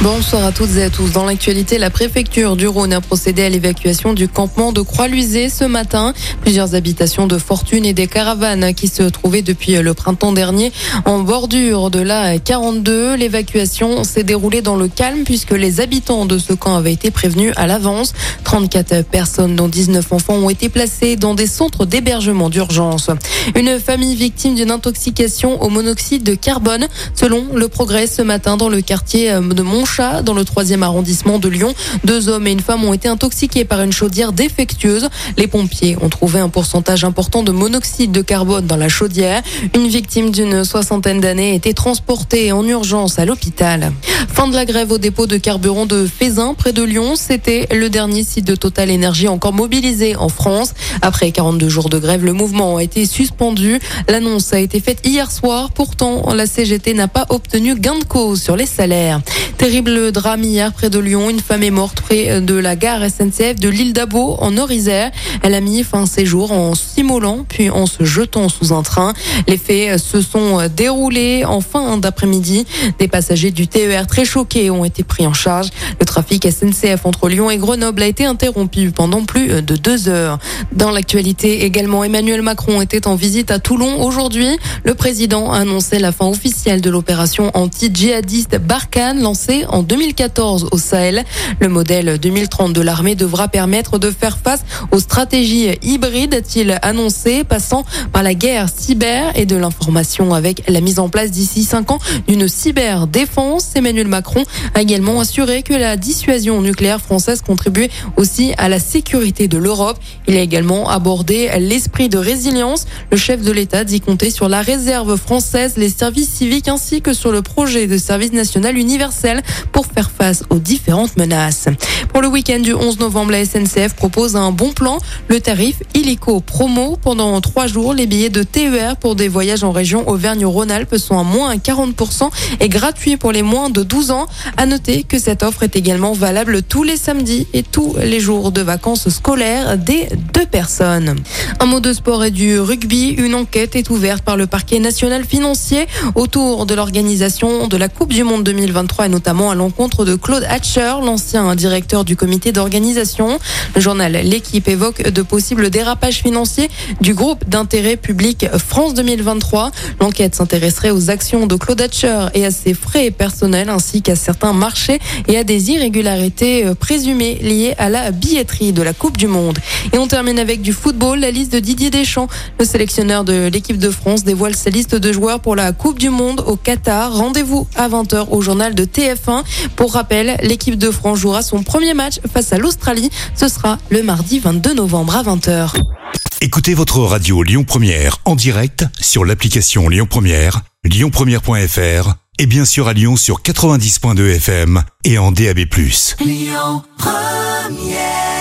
Bonsoir à toutes et à tous. Dans l'actualité, la préfecture du Rhône a procédé à l'évacuation du campement de Croix-Luisée ce matin. Plusieurs habitations de fortune et des caravanes qui se trouvaient depuis le printemps dernier en bordure de la 42. L'évacuation s'est déroulée dans le calme puisque les habitants de ce camp avaient été prévenus à l'avance. 34 personnes, dont 19 enfants, ont été placées dans des centres d'hébergement d'urgence. Une famille victime d'une intoxication au monoxyde de carbone, selon le progrès ce matin dans le quartier de Mont dans le troisième arrondissement de Lyon. Deux hommes et une femme ont été intoxiqués par une chaudière défectueuse. Les pompiers ont trouvé un pourcentage important de monoxyde de carbone dans la chaudière. Une victime d'une soixantaine d'années a été transportée en urgence à l'hôpital. Fin de la grève au dépôt de carburant de Fézin près de Lyon. C'était le dernier site de Total Énergie encore mobilisé en France. Après 42 jours de grève, le mouvement a été suspendu. L'annonce a été faite hier soir. Pourtant, la CGT n'a pas obtenu gain de cause sur les salaires. Terrible drame hier près de Lyon. Une femme est morte près de la gare SNCF de l'île d'Abo en Orisère. Elle a mis fin à ses jours en s'immolant puis en se jetant sous un train. Les faits se sont déroulés en fin d'après-midi. Des passagers du TER très choqués ont été pris en charge. Le trafic SNCF entre Lyon et Grenoble a été interrompu pendant plus de deux heures. Dans l'actualité également, Emmanuel Macron était en visite à Toulon aujourd'hui. Le président a annoncé la fin officielle de l'opération anti-djihadiste Barkhane lancée en 2014 au Sahel. Le modèle 2030 de l'armée devra permettre de faire face aux stratégies hybrides, a-t-il annoncé, passant par la guerre cyber et de l'information avec la mise en place d'ici cinq ans d'une cyberdéfense. Emmanuel Macron a également assuré que la dissuasion nucléaire française contribuait aussi à la sécurité de l'Europe. Il a également abordé l'esprit de résilience. Le chef de l'État dit compter sur la réserve française, les services civiques ainsi que sur le projet de service national universel pour faire face aux différentes menaces. Pour le week-end du 11 novembre, la SNCF propose un bon plan. Le tarif illico promo pendant trois jours. Les billets de TER pour des voyages en région Auvergne-Rhône-Alpes sont à moins 40% et gratuits pour les moins de 12 ans. À noter que cette offre est également valable tous les samedis et tous les jours de vacances scolaires des deux personnes. Un mot de sport et du rugby. Une enquête est ouverte par le parquet national financier autour de l'organisation de la Coupe du Monde 2023 et notamment à l'encontre de Claude Hatcher, l'ancien directeur du comité d'organisation. Le journal L'équipe évoque de possibles dérapages financiers du groupe d'intérêt public France 2023. L'enquête s'intéresserait aux actions de Claude Hatcher et à ses frais personnels ainsi qu'à certains marchés et à des irrégularités euh, présumées liées à la billetterie de la Coupe du Monde. Et on termine avec du football, la liste de Didier Deschamps. Le sélectionneur de l'équipe de France dévoile sa liste de joueurs pour la Coupe du Monde au Qatar. Rendez-vous à 20h au journal de Pour rappel, l'équipe de France jouera son premier match face à l'Australie. Ce sera le mardi 22 novembre à 20h. Écoutez votre radio Lyon Première en direct sur l'application Lyon Première, lyonpremière.fr et bien sûr à Lyon sur 90.2 FM et en DAB+. Lyon Première